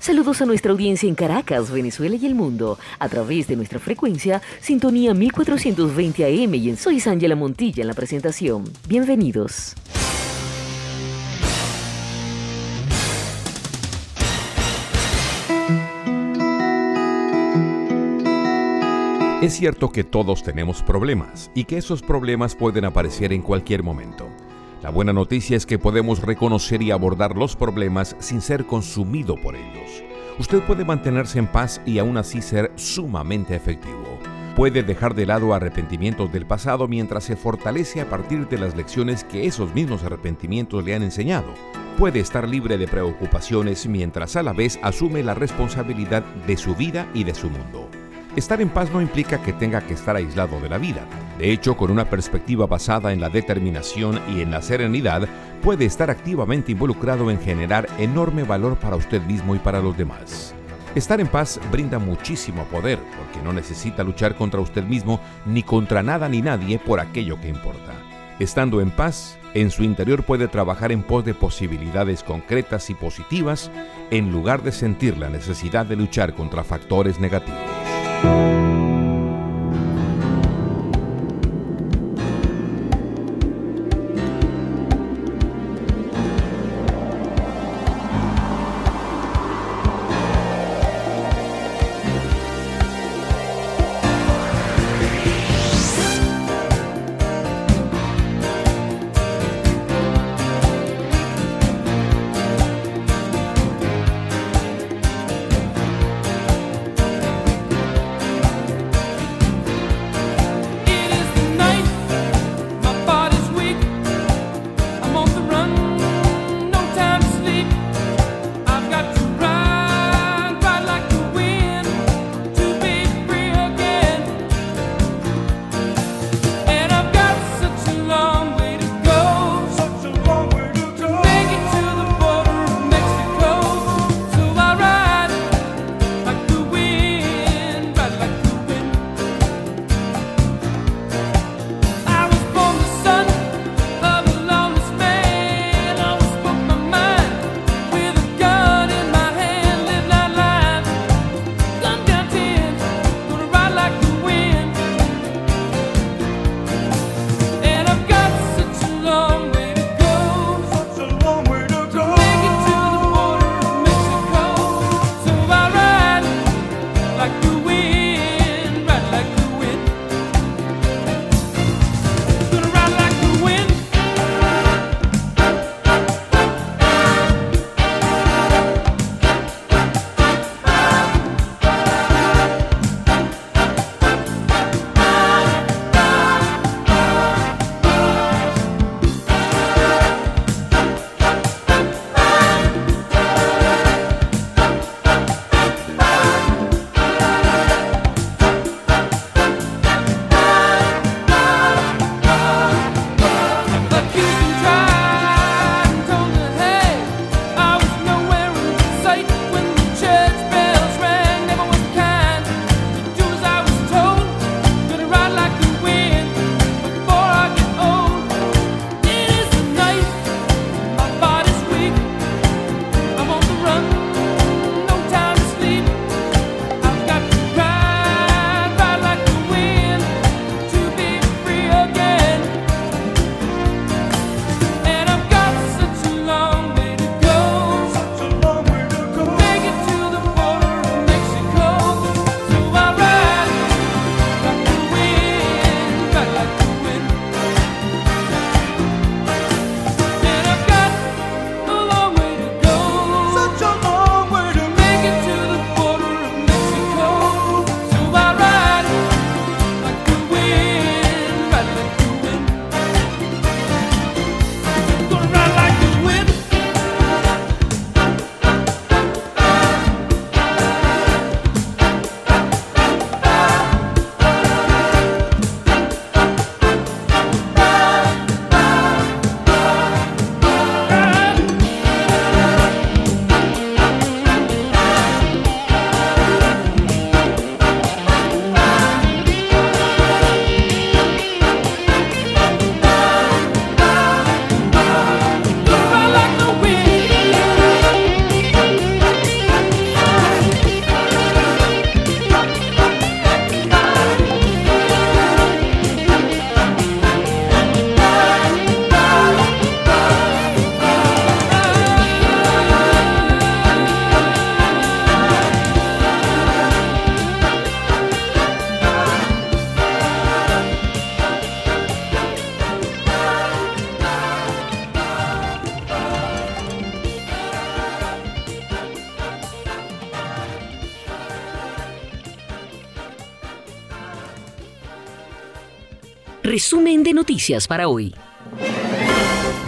Saludos a nuestra audiencia en Caracas, Venezuela y el mundo, a través de nuestra frecuencia Sintonía 1420 AM y en Soy Ángela Montilla en la presentación. Bienvenidos. Es cierto que todos tenemos problemas y que esos problemas pueden aparecer en cualquier momento. La buena noticia es que podemos reconocer y abordar los problemas sin ser consumido por ellos. Usted puede mantenerse en paz y aún así ser sumamente efectivo. Puede dejar de lado arrepentimientos del pasado mientras se fortalece a partir de las lecciones que esos mismos arrepentimientos le han enseñado. Puede estar libre de preocupaciones mientras a la vez asume la responsabilidad de su vida y de su mundo. Estar en paz no implica que tenga que estar aislado de la vida. De hecho, con una perspectiva basada en la determinación y en la serenidad, puede estar activamente involucrado en generar enorme valor para usted mismo y para los demás. Estar en paz brinda muchísimo poder porque no necesita luchar contra usted mismo ni contra nada ni nadie por aquello que importa. Estando en paz, en su interior puede trabajar en pos de posibilidades concretas y positivas en lugar de sentir la necesidad de luchar contra factores negativos. Música para hoy.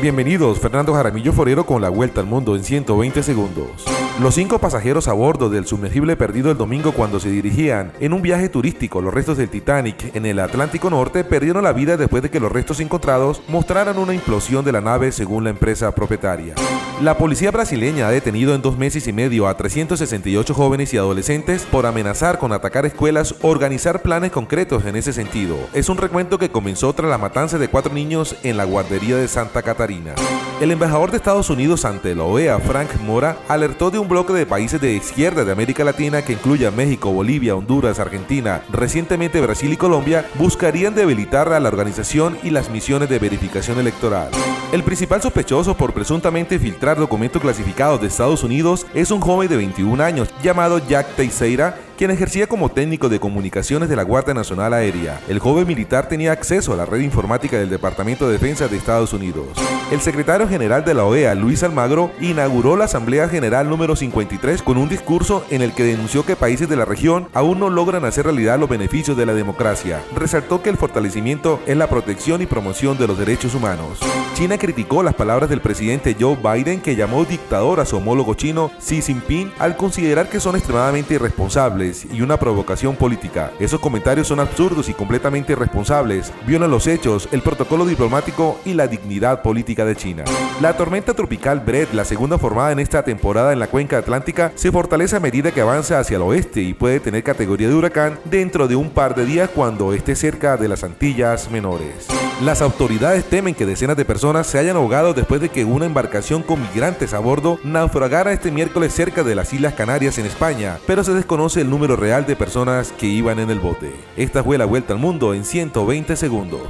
Bienvenidos, Fernando Jaramillo Forero con la vuelta al mundo en 120 segundos. Los cinco pasajeros a bordo del sumergible perdido el domingo cuando se dirigían en un viaje turístico los restos del Titanic en el Atlántico Norte perdieron la vida después de que los restos encontrados mostraran una implosión de la nave según la empresa propietaria. La policía brasileña ha detenido en dos meses y medio a 368 jóvenes y adolescentes por amenazar con atacar escuelas o organizar planes concretos en ese sentido. Es un recuento que comenzó tras la matanza de cuatro niños en la guardería de Santa Catarina. El embajador de Estados Unidos ante la OEA, Frank Mora, alertó de un bloque de países de izquierda de América Latina que incluye a México, Bolivia, Honduras, Argentina, recientemente Brasil y Colombia, buscarían debilitar a la organización y las misiones de verificación electoral. El principal sospechoso por presuntamente filtrar documentos clasificados de Estados Unidos es un joven de 21 años llamado Jack Teixeira, quien ejercía como técnico de comunicaciones de la Guardia Nacional Aérea. El joven militar tenía acceso a la red informática del Departamento de Defensa de Estados Unidos. El secretario general de la OEA, Luis Almagro, inauguró la Asamblea General número 53 con un discurso en el que denunció que países de la región aún no logran hacer realidad los beneficios de la democracia. Resaltó que el fortalecimiento es la protección y promoción de los derechos humanos. China criticó las palabras del presidente Joe Biden que llamó dictador a su homólogo chino Xi Jinping al considerar que son extremadamente irresponsables y una provocación política. Esos comentarios son absurdos y completamente irresponsables, violan los hechos, el protocolo diplomático y la dignidad política de China. La tormenta tropical Brett, la segunda formada en esta temporada en la cuenca atlántica, se fortalece a medida que avanza hacia el oeste y puede tener categoría de huracán dentro de un par de días cuando esté cerca de las Antillas menores. Las autoridades temen que decenas de personas se hayan ahogado después de que una embarcación con migrantes a bordo naufragara este miércoles cerca de las Islas Canarias en España, pero se desconoce el número real de personas que iban en el bote. Esta fue la vuelta al mundo en 120 segundos.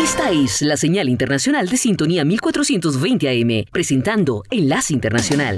Esta es la señal internacional de sintonía 1420 AM, presentando Enlace Internacional.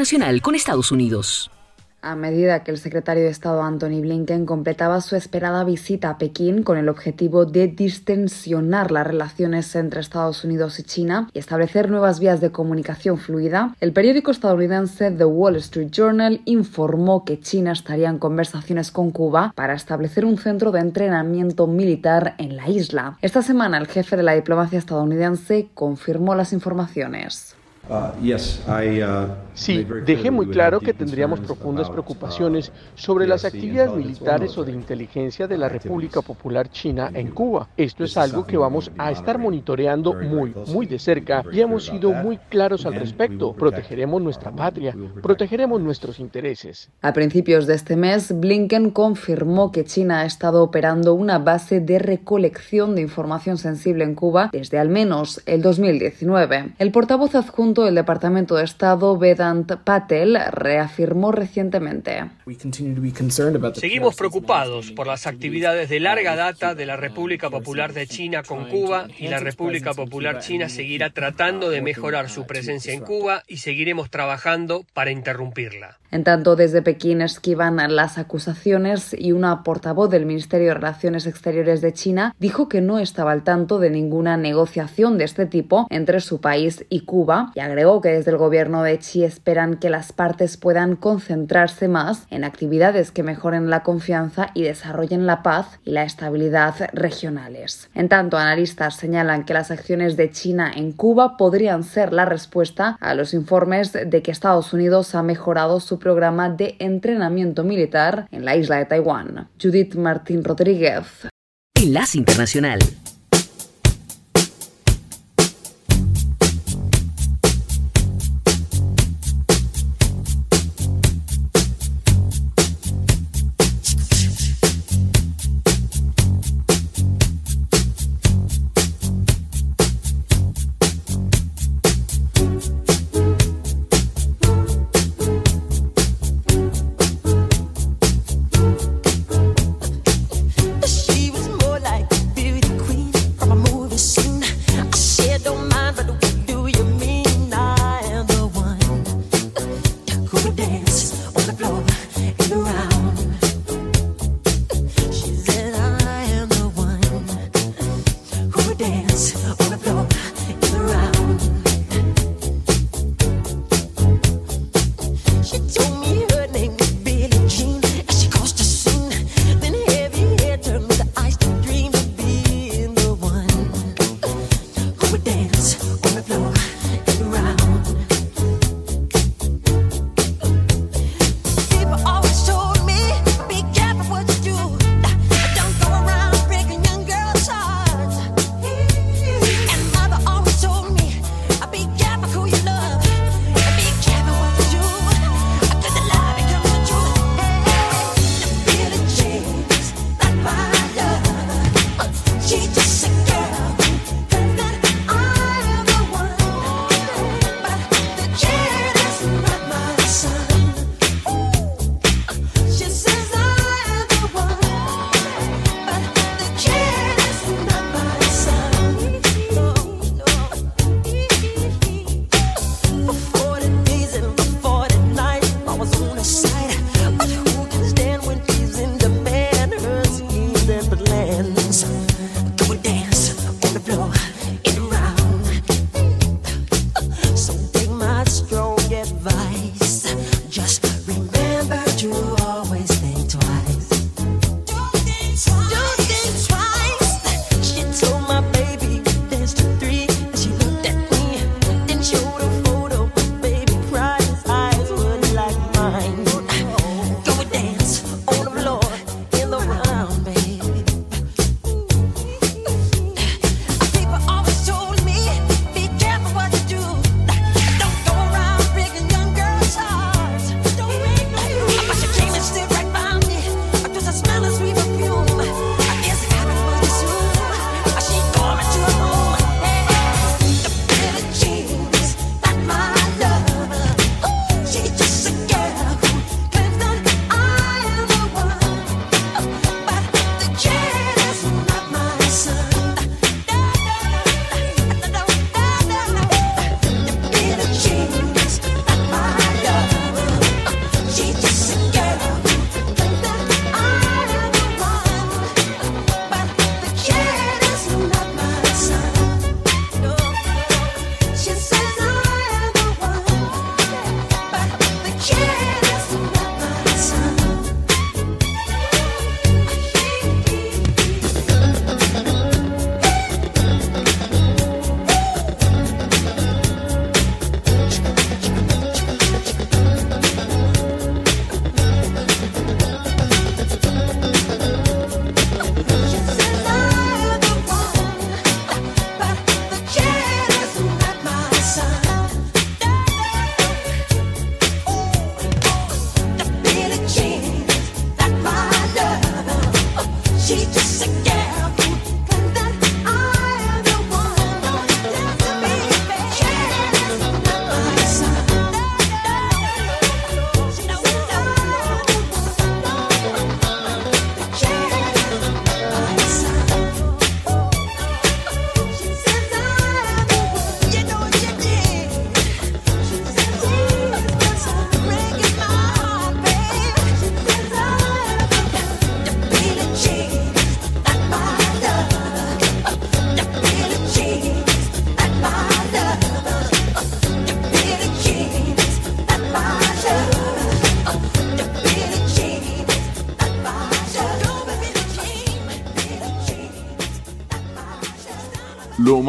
Internacional con Estados Unidos. A medida que el secretario de Estado Anthony Blinken completaba su esperada visita a Pekín con el objetivo de distensionar las relaciones entre Estados Unidos y China y establecer nuevas vías de comunicación fluida, el periódico estadounidense The Wall Street Journal informó que China estaría en conversaciones con Cuba para establecer un centro de entrenamiento militar en la isla. Esta semana el jefe de la diplomacia estadounidense confirmó las informaciones. Uh, uh, sí, dejé muy claro que tendríamos profundas preocupaciones sobre las actividades militares o de inteligencia de la República Popular China en Cuba. Esto es algo que vamos a estar monitoreando muy, muy de cerca y hemos sido muy claros al respecto. Protegeremos nuestra patria, protegeremos nuestros intereses. A principios de este mes, Blinken confirmó que China ha estado operando una base de recolección de información sensible en Cuba desde al menos el 2019. El portavoz adjunto el Departamento de Estado, Vedant Patel, reafirmó recientemente. Seguimos preocupados por las actividades de larga data de la República Popular de China con Cuba y la República Popular China seguirá tratando de mejorar su presencia en Cuba y seguiremos trabajando para interrumpirla. En tanto, desde Pekín esquivan las acusaciones y una portavoz del Ministerio de Relaciones Exteriores de China dijo que no estaba al tanto de ninguna negociación de este tipo entre su país y Cuba y agregó que desde el gobierno de Xi esperan que las partes puedan concentrarse más en actividades que mejoren la confianza y desarrollen la paz y la estabilidad regionales. En tanto, analistas señalan que las acciones de China en Cuba podrían ser la respuesta a los informes de que Estados Unidos ha mejorado su programa de entrenamiento militar en la isla de Taiwán. Judith Martín Rodríguez. Enlace Internacional.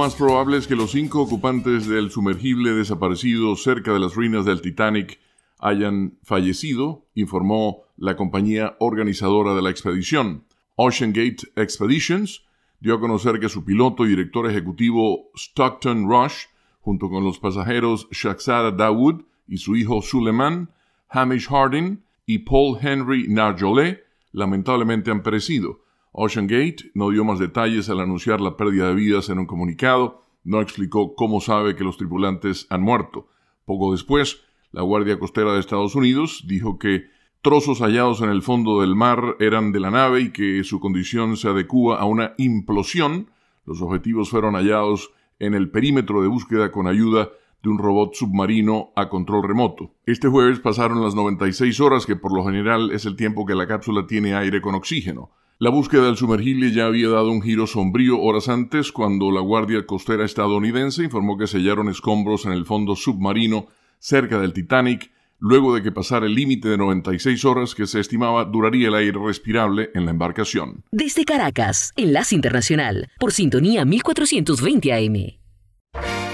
Más probable es que los cinco ocupantes del sumergible desaparecido cerca de las ruinas del Titanic hayan fallecido, informó la compañía organizadora de la expedición. Ocean Gate Expeditions dio a conocer que su piloto y director ejecutivo Stockton Rush, junto con los pasajeros Shahzada Dawood y su hijo Suleiman, Hamish Harding y Paul Henry Narjolet, lamentablemente han perecido. Ocean Gate no dio más detalles al anunciar la pérdida de vidas en un comunicado, no explicó cómo sabe que los tripulantes han muerto. Poco después, la Guardia Costera de Estados Unidos dijo que trozos hallados en el fondo del mar eran de la nave y que su condición se adecúa a una implosión. Los objetivos fueron hallados en el perímetro de búsqueda con ayuda de un robot submarino a control remoto. Este jueves pasaron las 96 horas, que por lo general es el tiempo que la cápsula tiene aire con oxígeno. La búsqueda del sumergible ya había dado un giro sombrío horas antes cuando la Guardia Costera estadounidense informó que sellaron escombros en el fondo submarino cerca del Titanic luego de que pasara el límite de 96 horas que se estimaba duraría el aire respirable en la embarcación. Desde Caracas, Enlace Internacional, por sintonía 1420 AM.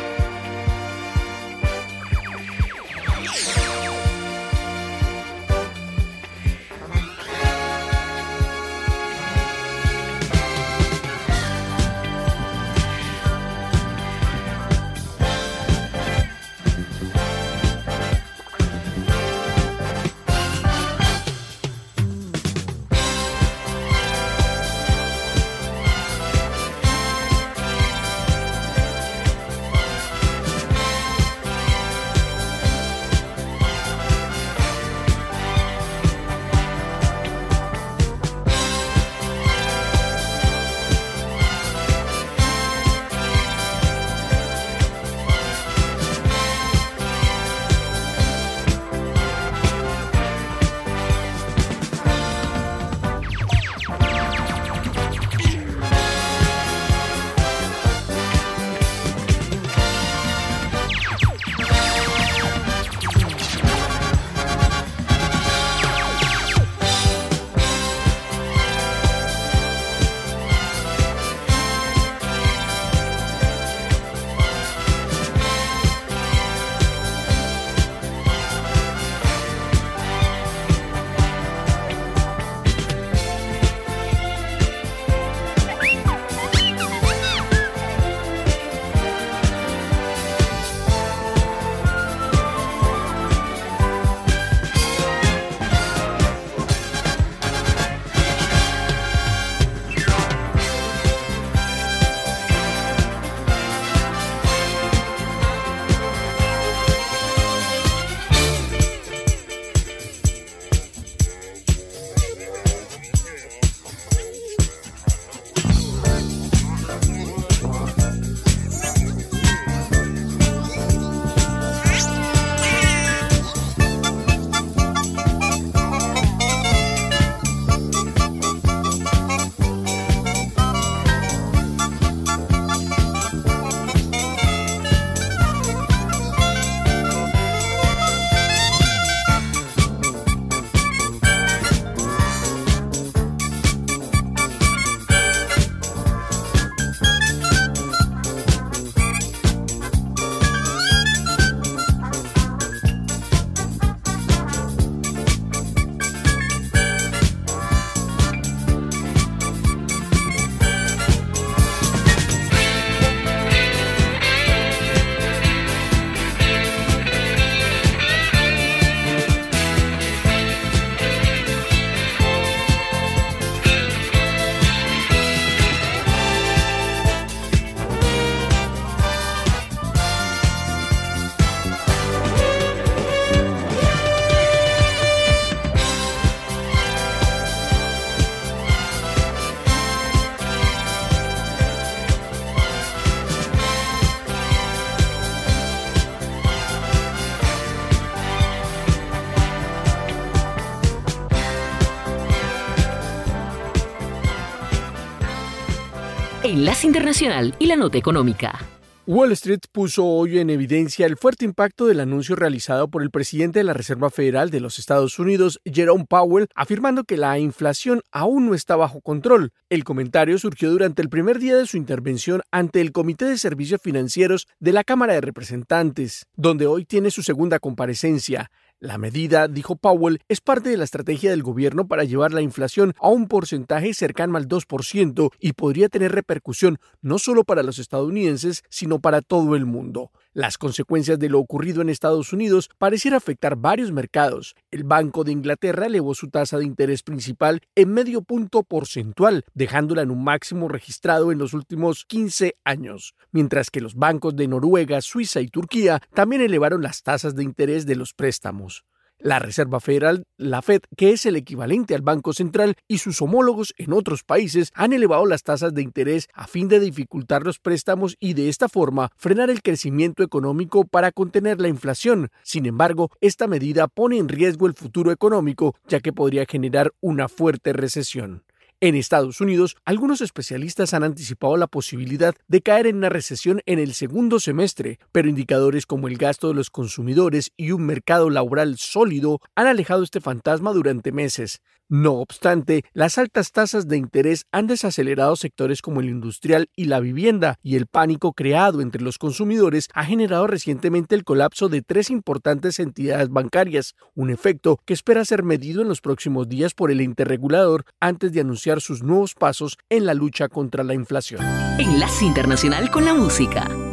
Enlace Internacional y la Nota Económica. Wall Street puso hoy en evidencia el fuerte impacto del anuncio realizado por el presidente de la Reserva Federal de los Estados Unidos, Jerome Powell, afirmando que la inflación aún no está bajo control. El comentario surgió durante el primer día de su intervención ante el Comité de Servicios Financieros de la Cámara de Representantes, donde hoy tiene su segunda comparecencia. La medida, dijo Powell, es parte de la estrategia del gobierno para llevar la inflación a un porcentaje cercano al 2% y podría tener repercusión no solo para los estadounidenses, sino para todo el mundo. Las consecuencias de lo ocurrido en Estados Unidos pareciera afectar varios mercados. El Banco de Inglaterra elevó su tasa de interés principal en medio punto porcentual, dejándola en un máximo registrado en los últimos 15 años, mientras que los bancos de Noruega, Suiza y Turquía también elevaron las tasas de interés de los préstamos. La Reserva Federal, la Fed, que es el equivalente al Banco Central, y sus homólogos en otros países han elevado las tasas de interés a fin de dificultar los préstamos y de esta forma frenar el crecimiento económico para contener la inflación. Sin embargo, esta medida pone en riesgo el futuro económico, ya que podría generar una fuerte recesión. En Estados Unidos, algunos especialistas han anticipado la posibilidad de caer en una recesión en el segundo semestre, pero indicadores como el gasto de los consumidores y un mercado laboral sólido han alejado este fantasma durante meses. No obstante, las altas tasas de interés han desacelerado sectores como el industrial y la vivienda, y el pánico creado entre los consumidores ha generado recientemente el colapso de tres importantes entidades bancarias, un efecto que espera ser medido en los próximos días por el interregulador antes de anunciar sus nuevos pasos en la lucha contra la inflación. Enlace Internacional con la Música.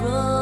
过。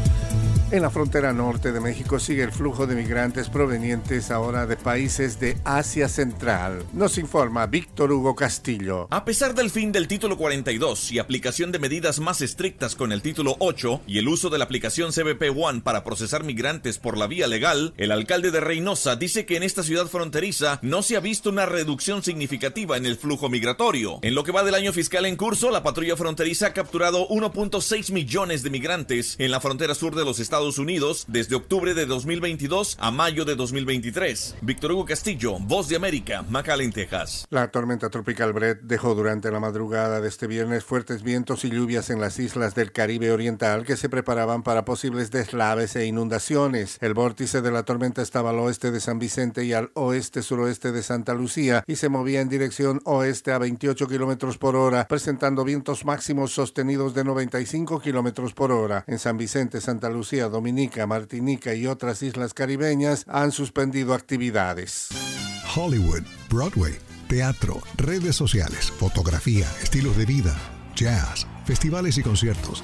En la frontera norte de México sigue el flujo de migrantes provenientes ahora de países de Asia Central. Nos informa Víctor Hugo Castillo. A pesar del fin del título 42 y aplicación de medidas más estrictas con el título 8 y el uso de la aplicación CBP One para procesar migrantes por la vía legal, el alcalde de Reynosa dice que en esta ciudad fronteriza no se ha visto una reducción significativa en el flujo migratorio. En lo que va del año fiscal en curso, la patrulla fronteriza ha capturado 1.6 millones de migrantes en la frontera sur de los Estados Unidos desde octubre de 2022 a mayo de 2023. Víctor Hugo Castillo, Voz de América, McAllen, Texas. La tormenta tropical Brett dejó durante la madrugada de este viernes fuertes vientos y lluvias en las islas del Caribe Oriental que se preparaban para posibles deslaves e inundaciones. El vórtice de la tormenta estaba al oeste de San Vicente y al oeste-suroeste de Santa Lucía y se movía en dirección oeste a 28 kilómetros por hora, presentando vientos máximos sostenidos de 95 kilómetros por hora. En San Vicente, Santa Lucía, Dominica, Martinica y otras islas caribeñas han suspendido actividades. Hollywood, Broadway, teatro, redes sociales, fotografía, estilos de vida, jazz, festivales y conciertos.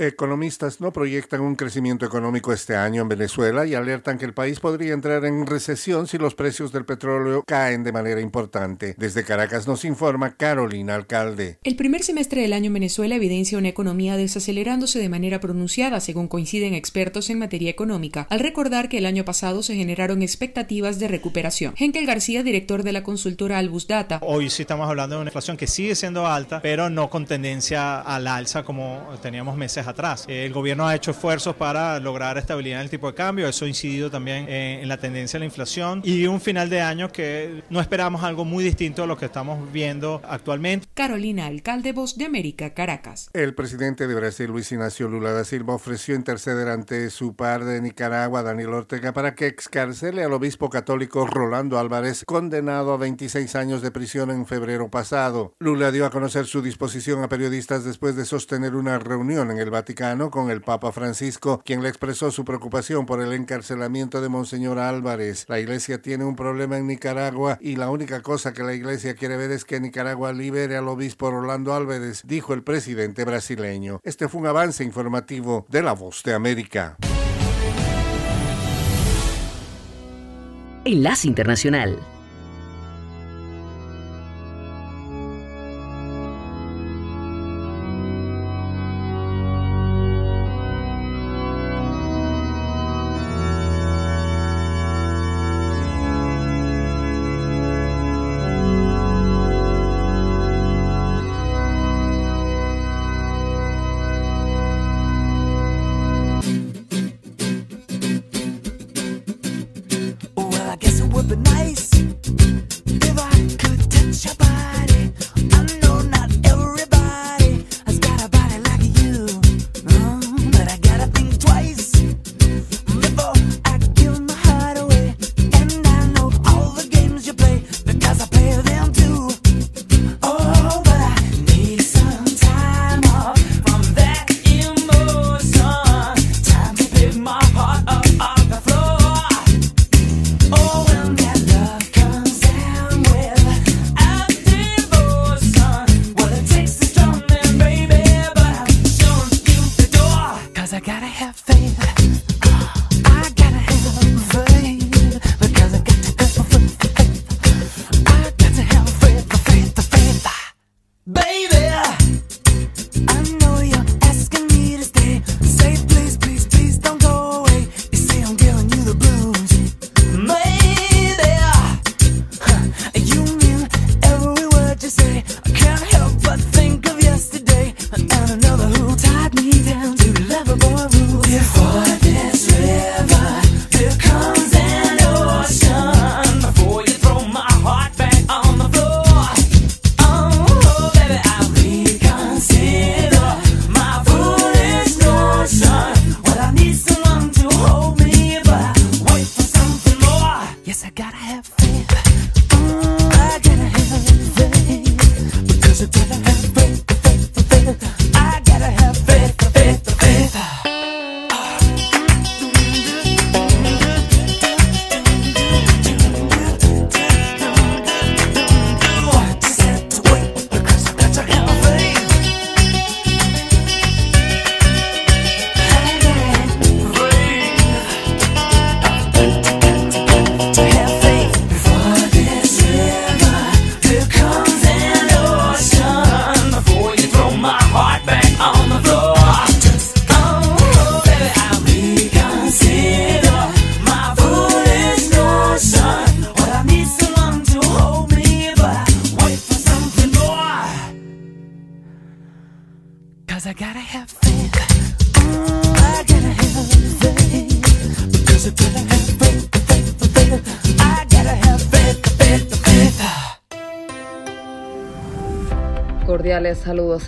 Economistas no proyectan un crecimiento económico este año en Venezuela y alertan que el país podría entrar en recesión si los precios del petróleo caen de manera importante. Desde Caracas nos informa Carolina Alcalde. El primer semestre del año en Venezuela evidencia una economía desacelerándose de manera pronunciada, según coinciden expertos en materia económica, al recordar que el año pasado se generaron expectativas de recuperación. Henkel García, director de la consultora Albus Data. Hoy sí estamos hablando de una inflación que sigue siendo alta, pero no con tendencia al alza como teníamos meses atrás. El gobierno ha hecho esfuerzos para lograr estabilidad en el tipo de cambio, eso ha incidido también en, la tendencia a la inflación y un final de año que no esperamos algo muy distinto a lo que estamos viendo actualmente. Carolina, alcalde Voz de América, Caracas. El presidente de Brasil, Luis Ignacio Lula da Silva, ofreció interceder ante su par de Nicaragua, Daniel Ortega, para que excarcele al obispo católico Rolando Álvarez, condenado a 26 años de prisión en febrero pasado. Lula dio a conocer su disposición a periodistas después de sostener una reunión en el Vaticano con el Papa Francisco, quien le expresó su preocupación por el encarcelamiento de Monseñor Álvarez. La iglesia tiene un problema en Nicaragua y la única cosa que la iglesia quiere ver es que Nicaragua libere al obispo Rolando Álvarez, dijo el presidente brasileño. Este fue un avance informativo de la voz de América. Enlace Internacional. Nice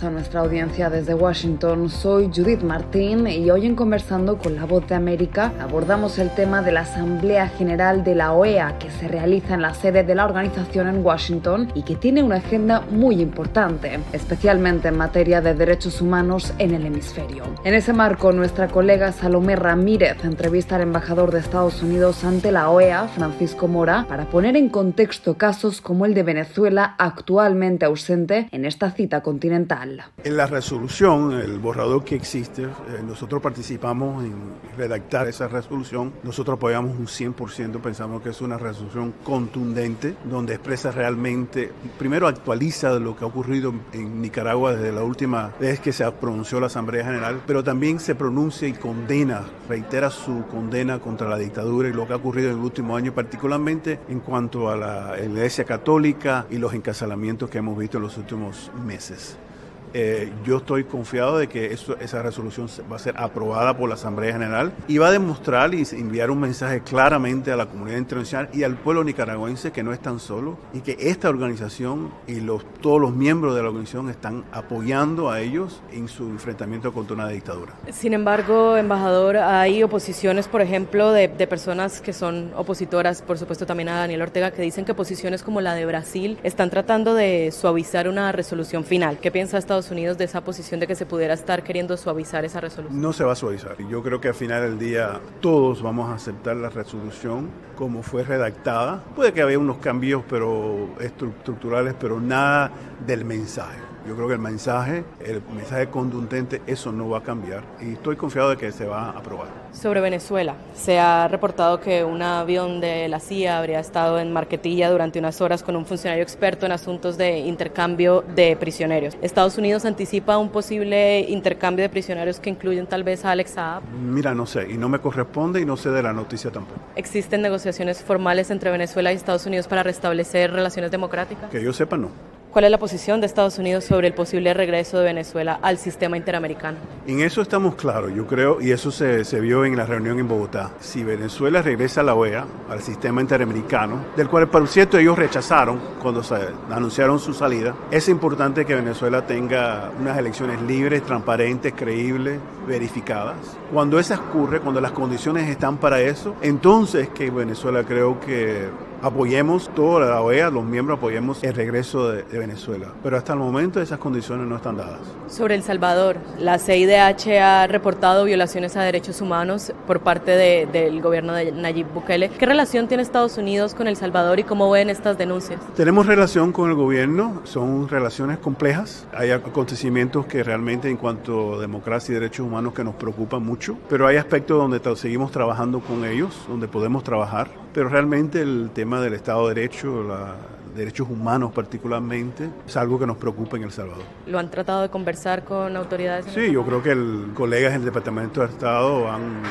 a nuestra audiencia desde Washington. Soy Judith Martín y hoy en Conversando con la Voz de América abordamos el tema de la Asamblea General de la OEA que se realiza en la sede de la organización en Washington y que tiene una agenda muy importante, especialmente en materia de derechos humanos en el hemisferio. En ese marco, nuestra colega Salomé Ramírez entrevista al embajador de Estados Unidos ante la OEA, Francisco Mora, para poner en contexto casos como el de Venezuela actualmente ausente en esta cita continental. En la resolución, el borrador que existe, eh, nosotros participamos en redactar esa resolución. Nosotros apoyamos un 100%, pensamos que es una resolución contundente, donde expresa realmente, primero actualiza lo que ha ocurrido en Nicaragua desde la última vez que se pronunció la Asamblea General, pero también se pronuncia y condena, reitera su condena contra la dictadura y lo que ha ocurrido en el último año, particularmente en cuanto a la Iglesia Católica y los encarcelamientos que hemos visto en los últimos meses. Eh, yo estoy confiado de que esa resolución va a ser aprobada por la Asamblea General y va a demostrar y enviar un mensaje claramente a la comunidad internacional y al pueblo nicaragüense que no están solos y que esta organización y los, todos los miembros de la organización están apoyando a ellos en su enfrentamiento contra una dictadura. Sin embargo, embajador, hay oposiciones, por ejemplo, de, personas que son opositoras, por supuesto también a Daniel Ortega, que dicen que posiciones como la de Brasil están tratando de suavizar una resolución final. ¿Qué piensa Estados Unidos de esa posición de que se pudiera estar queriendo suavizar esa resolución? No se va a suavizar. Yo creo que al final del día todos vamos a aceptar la resolución como fue redactada. Puede que haya unos cambios pero estructurales, pero nada del mensaje. Yo creo que el mensaje, el mensaje contundente, eso no va a cambiar y estoy confiado de que se va a aprobar. Sobre Venezuela, se ha reportado que un avión de la CIA habría estado en Marquetilla durante unas horas con un funcionario experto en asuntos de intercambio de prisioneros. ¿Estados Unidos anticipa un posible intercambio de prisioneros que incluyen tal vez a Alex Saab? Mira, no sé, y no me corresponde y no sé de la noticia tampoco. ¿Existen negociaciones formales entre Venezuela y Estados Unidos para restablecer relaciones democráticas? Que yo sepa, no. ¿Cuál es la posición de Estados Unidos sobre el posible regreso de Venezuela al sistema interamericano? En eso estamos claros, yo creo, y eso se, se, vio en la reunión en Bogotá. Si Venezuela regresa a la OEA, al sistema interamericano, del cual, por cierto, ellos rechazaron cuando anunciaron su salida, es importante que Venezuela tenga unas elecciones libres, transparentes, creíbles, verificadas. Cuando eso ocurre, cuando las condiciones están para eso, entonces que Venezuela creo que apoyemos, toda la OEA, los miembros apoyemos el regreso de, de, Venezuela. Pero hasta el momento esas condiciones no están dadas. Sobre El Salvador, la CIDH ha reportado violaciones a derechos humanos por parte de, del gobierno de Nayib Bukele. ¿Qué relación tiene Estados Unidos con El Salvador y cómo ven estas denuncias? Tenemos relación con el gobierno, son relaciones complejas. Hay acontecimientos que realmente en cuanto a democracia y derechos humanos que nos preocupan mucho, pero hay aspectos donde seguimos trabajando con ellos, donde podemos trabajar. Pero realmente el tema del Estado de Derecho, la, derechos humanos particularmente, es algo que nos preocupa en El Salvador. ¿Lo han tratado de conversar con autoridades? Sí, yo creo que el, colegas del Departamento de Estado han,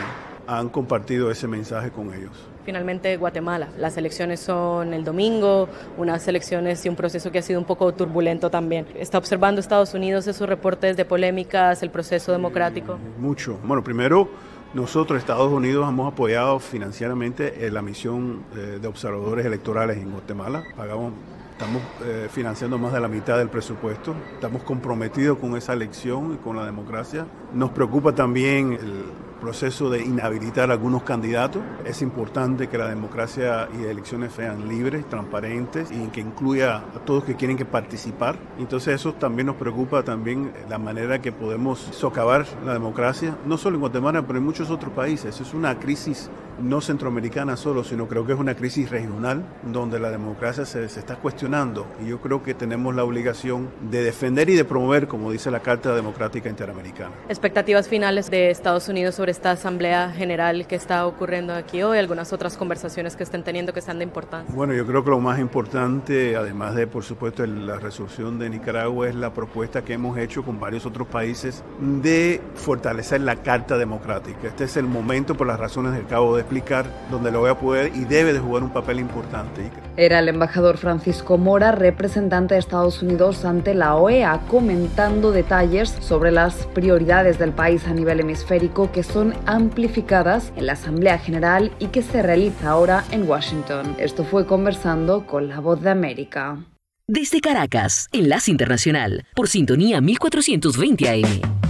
han compartido ese mensaje con ellos. Finalmente, Guatemala. Las elecciones son el domingo, unas elecciones y un proceso que ha sido un poco turbulento también. ¿Está observando Estados Unidos esos reportes de polémicas, el proceso democrático? Mucho. Bueno, primero nosotros, Estados Unidos, hemos apoyado financieramente la misión de observadores electorales en Guatemala. Pagamos, estamos eh, financiando más de la mitad del presupuesto. Estamos comprometidos con esa elección y con la democracia. Nos preocupa también el proceso de inhabilitar a algunos candidatos. Es importante que la democracia y elecciones sean libres, transparentes y que incluya a todos que quieren que participar. Entonces eso también nos preocupa también la manera que podemos socavar la democracia, no solo en Guatemala, pero en muchos otros países. Es una crisis no centroamericana solo, sino creo que es una crisis regional donde la democracia se, se, está cuestionando y yo creo que tenemos la obligación de defender y de promover, como dice la Carta Democrática Interamericana. Expectativas finales de Estados Unidos sobre esta Asamblea General que está ocurriendo aquí hoy, algunas otras conversaciones que estén teniendo que sean de importancia. Bueno, yo creo que lo más importante, además de, por supuesto, la resolución de Nicaragua, es la propuesta que hemos hecho con varios otros países de fortalecer la Carta Democrática. Este es el momento, por las razones que acabo de explicar, donde lo voy a poder y debe de jugar un papel importante. Era el embajador Francisco Mora, representante de Estados Unidos ante la OEA, comentando detalles sobre las prioridades del país a nivel hemisférico que son amplificadas en la Asamblea General y que se realiza ahora en Washington. Esto fue conversando con la voz de América. Desde Caracas, Enlace Internacional, por sintonía 1420 AM.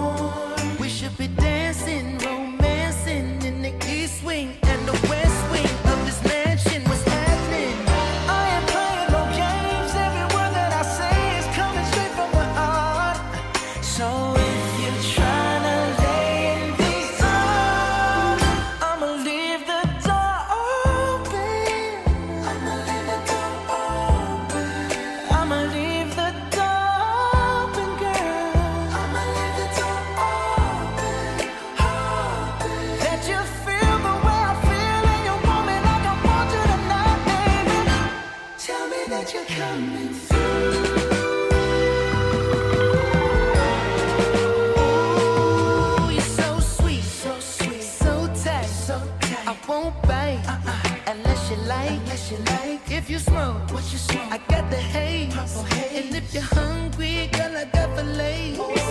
you smoke, what you smoke? I got the haze. Haze. And if you're hungry, girl, I got the lace.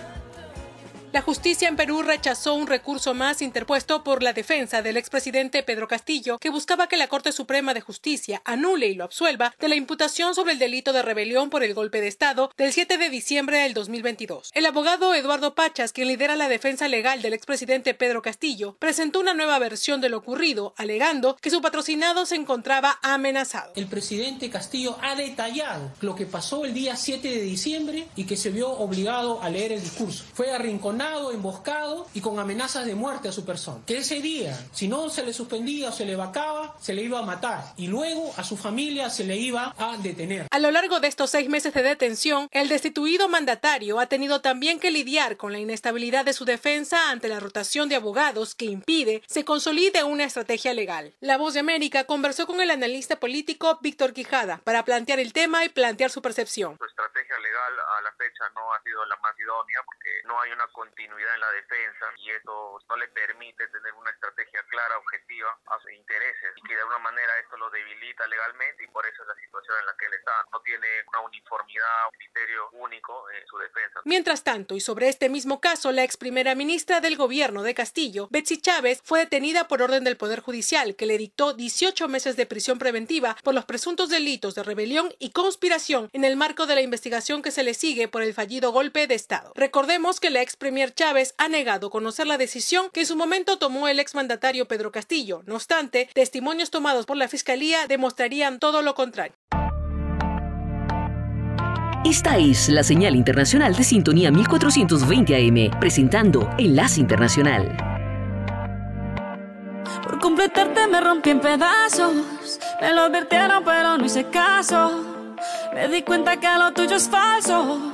Justicia en Perú rechazó un recurso más interpuesto por la defensa del expresidente Pedro Castillo, que buscaba que la Corte Suprema de Justicia anule y lo absuelva de la imputación sobre el delito de rebelión por el golpe de Estado del 7 de diciembre del 2022. El abogado Eduardo Pachas, quien lidera la defensa legal del expresidente Pedro Castillo, presentó una nueva versión de lo ocurrido, alegando que su patrocinado se encontraba amenazado. El presidente Castillo ha detallado lo que pasó el día 7 de diciembre y que se vio obligado a leer el discurso. Fue arrinconado emboscado y con amenazas de muerte a su persona. Que ese día, si no se le suspendía o se le vacaba, se le iba a matar y luego a su familia se le iba a detener. A lo largo de estos seis meses de detención, el destituido mandatario ha tenido también que lidiar con la inestabilidad de su defensa ante la rotación de abogados que impide se consolide una estrategia legal. La Voz de América conversó con el analista político Víctor Quijada para plantear el tema y plantear su percepción. Su estrategia legal a la fecha no ha sido la más idónea porque no hay una continuidad en la defensa y eso no le permite tener una estrategia clara, objetiva a sus intereses y que de alguna manera esto lo debilita legalmente y por eso es la situación en la que él está. No tiene una uniformidad, un criterio único en su defensa. Mientras tanto, y sobre este mismo caso, la ex primera ministra del gobierno de Castillo, Betsy Chávez, fue detenida por orden del Poder Judicial, que le dictó 18 meses de prisión preventiva por los presuntos delitos de rebelión y conspiración en el marco de la investigación que se le sigue por el fallido golpe de Estado. Recordemos que la ex premier Chávez ha negado conocer la decisión que en su momento tomó el ex mandatario Pedro Castillo. No obstante, testimonios tomados por la Fiscalía demostrarían todo lo contrario. Esta es la señal internacional de sintonía 1420 AM, presentando Enlace Internacional. Por completarte me rompí en pedazos, me lo advirtieron pero no hice caso. Me di cuenta que lo tuyo es falso,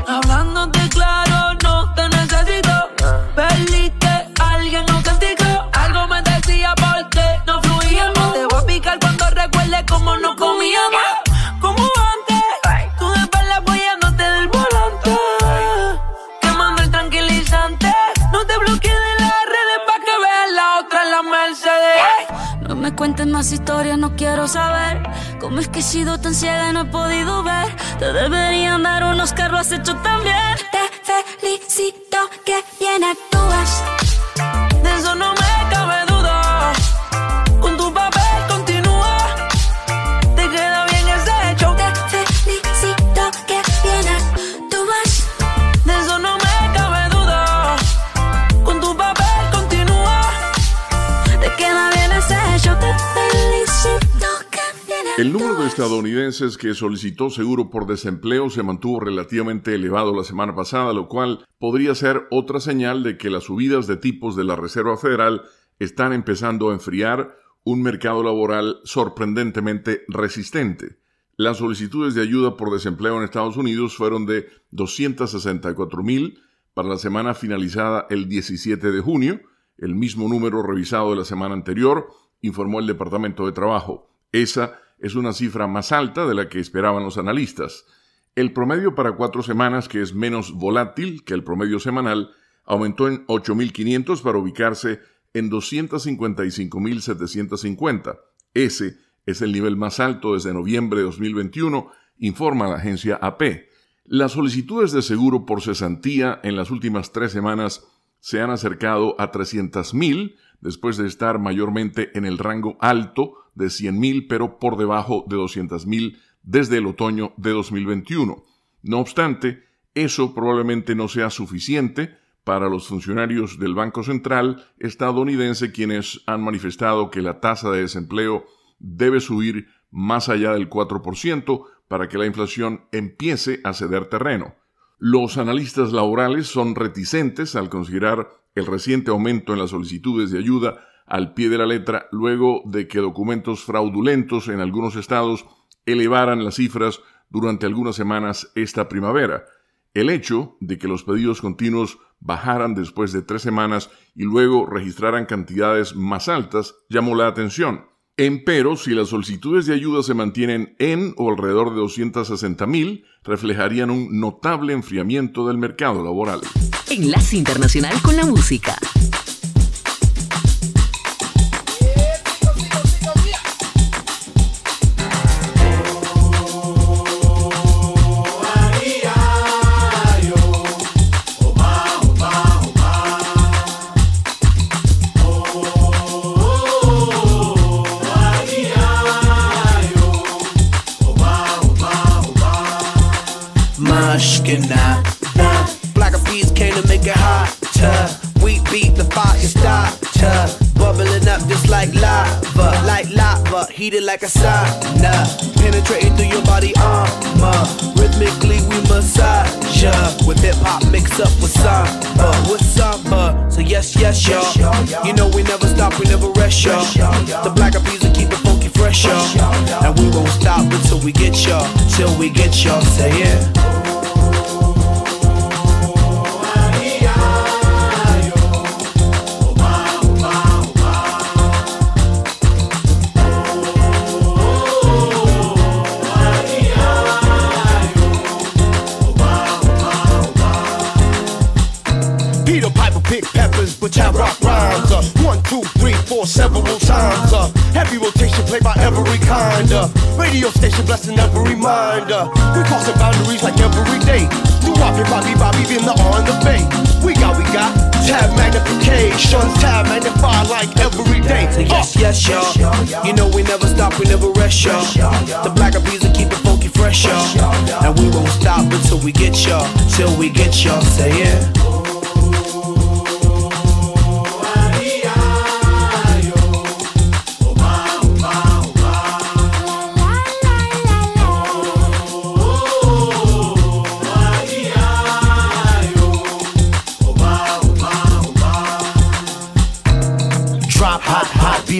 más historias, no quiero saber. Cómo es que he sido tan ciega y no he podido ver. Te deberían dar unos carros, has hecho tan bien. Te felicito que bien actúas. Estadounidenses que solicitó seguro por desempleo se mantuvo relativamente elevado la semana pasada, lo cual podría ser otra señal de que las subidas de tipos de la Reserva Federal están empezando a enfriar un mercado laboral sorprendentemente resistente. Las solicitudes de ayuda por desempleo en Estados Unidos fueron de 264 mil para la semana finalizada el 17 de junio, el mismo número revisado de la semana anterior, informó el Departamento de Trabajo. Esa es una cifra más alta de la que esperaban los analistas. El promedio para cuatro semanas, que es menos volátil que el promedio semanal, aumentó en 8.500 para ubicarse en 255.750. Ese es el nivel más alto desde noviembre de 2021, informa la agencia AP. Las solicitudes de seguro por cesantía en las últimas tres semanas se han acercado a 300.000 después de estar mayormente en el rango alto de 100.000 pero por debajo de 200.000 desde el otoño de 2021. No obstante, eso probablemente no sea suficiente para los funcionarios del Banco Central estadounidense quienes han manifestado que la tasa de desempleo debe subir más allá del 4% para que la inflación empiece a ceder terreno. Los analistas laborales son reticentes al considerar el reciente aumento en las solicitudes de ayuda al pie de la letra luego de que documentos fraudulentos en algunos estados elevaran las cifras durante algunas semanas esta primavera. El hecho de que los pedidos continuos bajaran después de tres semanas y luego registraran cantidades más altas llamó la atención. Empero, si las solicitudes de ayuda se mantienen en o alrededor de 260 mil, reflejarían un notable enfriamiento del mercado laboral. Enlace Internacional con la Música. Heated like a sauna. Penetrating through your body armor. Rhythmically we massage ya. With hip hop mixed up with samba, with samba. So yes, yes, y'all. You know we never stop, we never rest, y'all. The black of peas will keep it funky fresh, y'all. And we won't stop until we get y'all, till we get y'all. Say yeah. Station blessing every mind. Uh, we crossing boundaries like every day. Do Bobby, Bobby, Bobby, in the on the bay. We got, we got tab magnification, tab magnify like every day. So yes, yes, y'all. You know we never stop, we never rest, y'all. The black of bees will keep it funky fresh, y'all. And we won't stop until we get y'all, till we get y'all. Say yeah.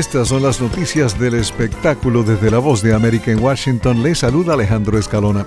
Estas son las noticias del espectáculo desde la voz de América en Washington. Les saluda Alejandro Escalona.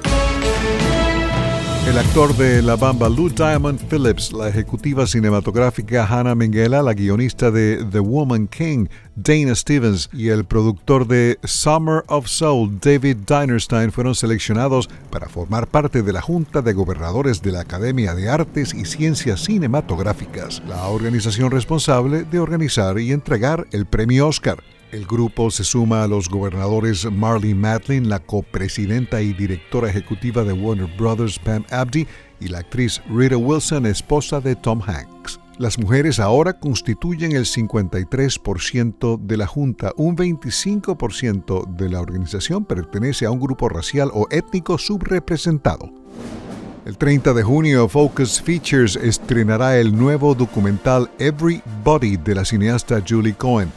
Actor de La Bamba, Lou Diamond Phillips, la ejecutiva cinematográfica Hannah Minghella, la guionista de The Woman King, Dana Stevens, y el productor de Summer of Soul, David Dinerstein, fueron seleccionados para formar parte de la Junta de Gobernadores de la Academia de Artes y Ciencias Cinematográficas, la organización responsable de organizar y entregar el premio Oscar. El grupo se suma a los gobernadores Marley Matlin, la copresidenta y directora ejecutiva de Warner Brothers Pam Abdi, y la actriz Rita Wilson, esposa de Tom Hanks. Las mujeres ahora constituyen el 53% de la Junta, un 25% de la organización pertenece a un grupo racial o étnico subrepresentado. El 30 de junio, Focus Features estrenará el nuevo documental Everybody de la cineasta Julie Cohen.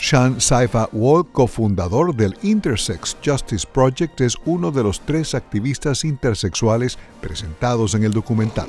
Sean Saifa Wall, cofundador del Intersex Justice Project, es uno de los tres activistas intersexuales presentados en el documental.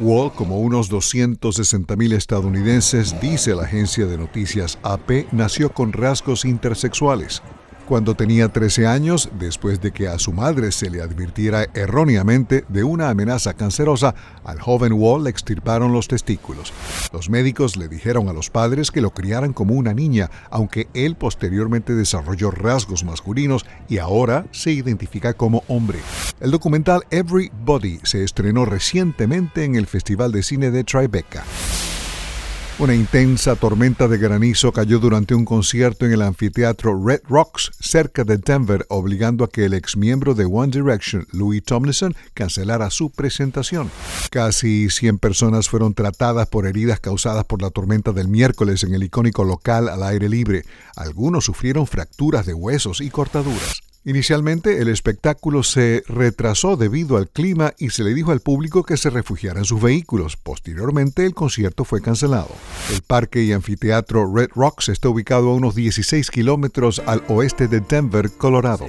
Wall, como unos 260.000 estadounidenses, dice la agencia de noticias AP, nació con rasgos intersexuales. Cuando tenía 13 años, después de que a su madre se le advirtiera erróneamente de una amenaza cancerosa, al joven Wall le extirparon los testículos. Los médicos le dijeron a los padres que lo criaran como una niña, aunque él posteriormente desarrolló rasgos masculinos y ahora se identifica como hombre. El documental Everybody se estrenó recientemente en el Festival de Cine de Tribeca. Una intensa tormenta de granizo cayó durante un concierto en el anfiteatro Red Rocks cerca de Denver, obligando a que el exmiembro de One Direction, Louis Tomlinson, cancelara su presentación. Casi 100 personas fueron tratadas por heridas causadas por la tormenta del miércoles en el icónico local al aire libre. Algunos sufrieron fracturas de huesos y cortaduras. Inicialmente el espectáculo se retrasó debido al clima y se le dijo al público que se refugiara en sus vehículos. Posteriormente el concierto fue cancelado. El parque y anfiteatro Red Rocks está ubicado a unos 16 kilómetros al oeste de Denver, Colorado.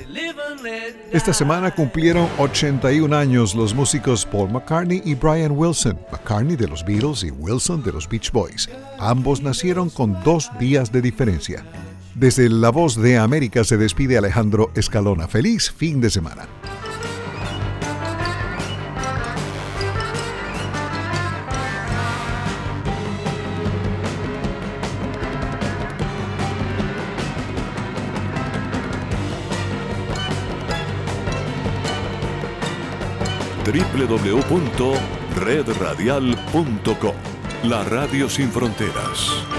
Esta semana cumplieron 81 años los músicos Paul McCartney y Brian Wilson, McCartney de los Beatles y Wilson de los Beach Boys. Ambos nacieron con dos días de diferencia. Desde La Voz de América se despide Alejandro Escalona. Feliz fin de semana. www.redradial.com La Radio Sin Fronteras.